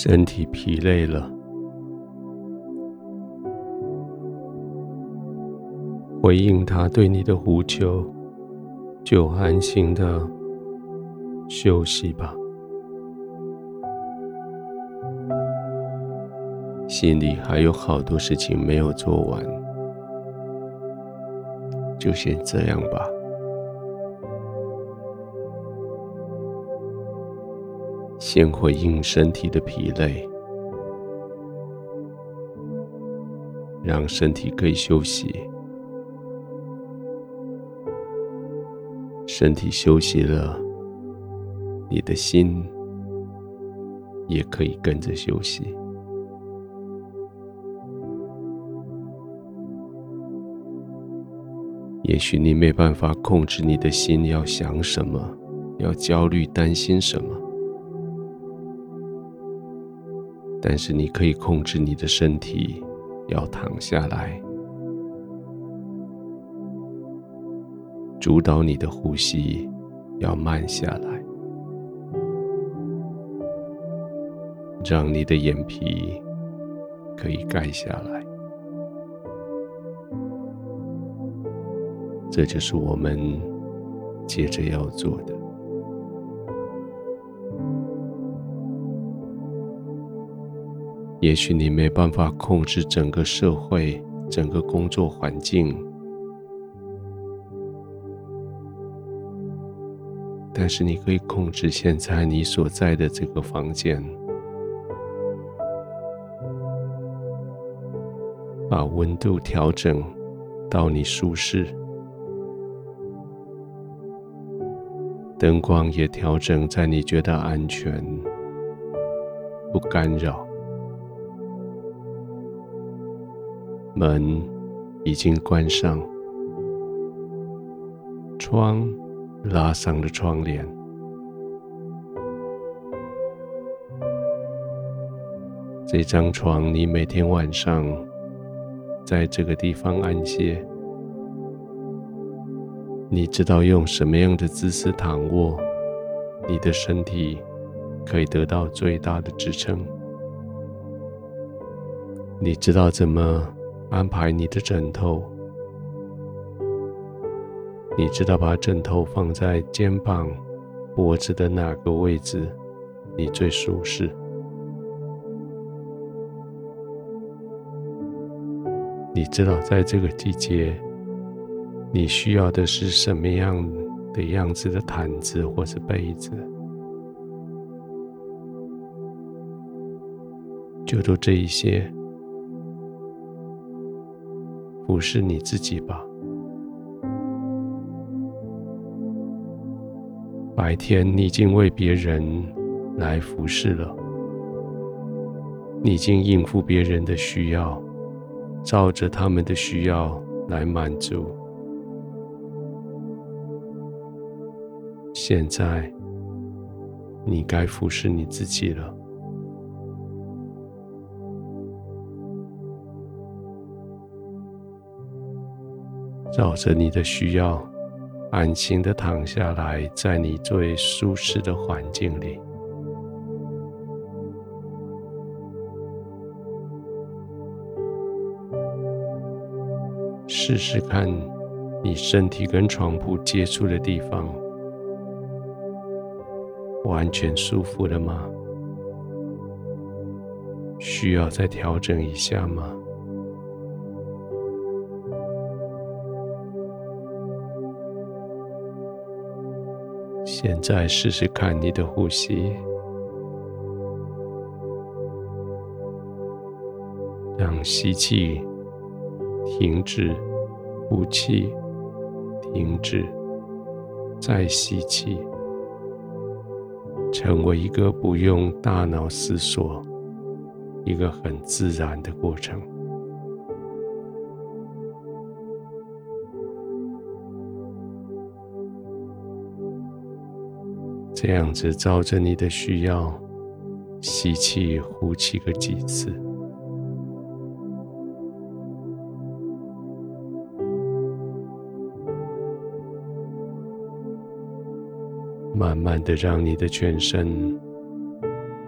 身体疲累了，回应他对你的呼求，就安心的休息吧。心里还有好多事情没有做完，就先这样吧。先回应身体的疲累，让身体可以休息。身体休息了，你的心也可以跟着休息。也许你没办法控制你的心要想什么，要焦虑、担心什么。但是你可以控制你的身体，要躺下来，主导你的呼吸，要慢下来，让你的眼皮可以盖下来。这就是我们接着要做的。也许你没办法控制整个社会、整个工作环境，但是你可以控制现在你所在的这个房间，把温度调整到你舒适，灯光也调整在你觉得安全、不干扰。门已经关上，窗拉上了窗帘。这张床，你每天晚上在这个地方安歇。你知道用什么样的姿势躺卧，你的身体可以得到最大的支撑。你知道怎么安排你的枕头，你知道把枕头放在肩膀、脖子的哪个位置，你最舒适？你知道在这个季节，你需要的是什么样的样子的毯子或是被子？就做这一些。服侍你自己吧。白天你已经为别人来服侍了，你已经应付别人的需要，照着他们的需要来满足。现在，你该服侍你自己了。照着你的需要，安心的躺下来，在你最舒适的环境里，试试看，你身体跟床铺接触的地方，完全舒服了吗？需要再调整一下吗？现在试试看你的呼吸，让吸气停止，呼气停止，再吸气，成为一个不用大脑思索、一个很自然的过程。这样子，照着你的需要，吸气、呼气个几次，慢慢的让你的全身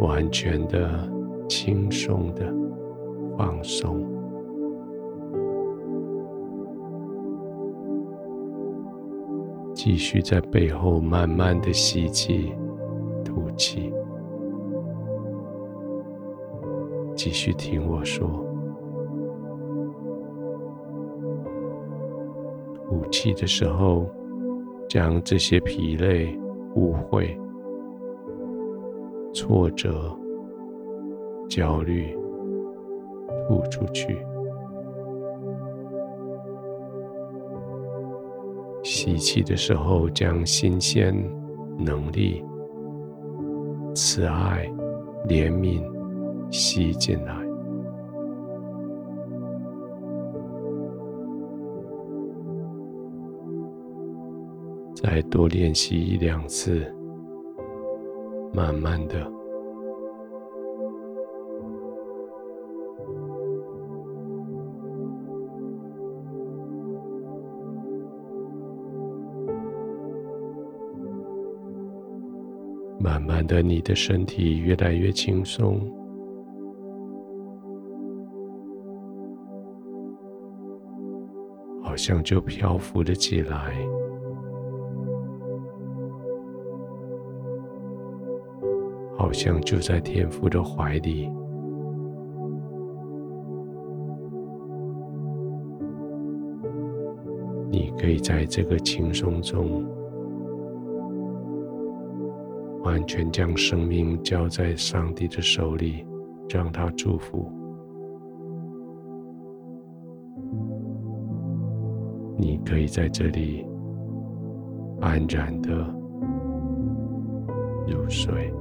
完全的轻松的放松，继续在背后慢慢的吸气、吐气，继续听我说。吐气的时候，将这些疲累、误会。挫折、焦虑吐出去，吸气的时候，将新鲜、能力、慈爱、怜悯吸进来。再多练习一两次。慢慢的，慢慢的，你的身体越来越轻松，好像就漂浮了起来。好像就在天父的怀里，你可以在这个轻松中，完全将生命交在上帝的手里，让他祝福。你可以在这里安然的入睡。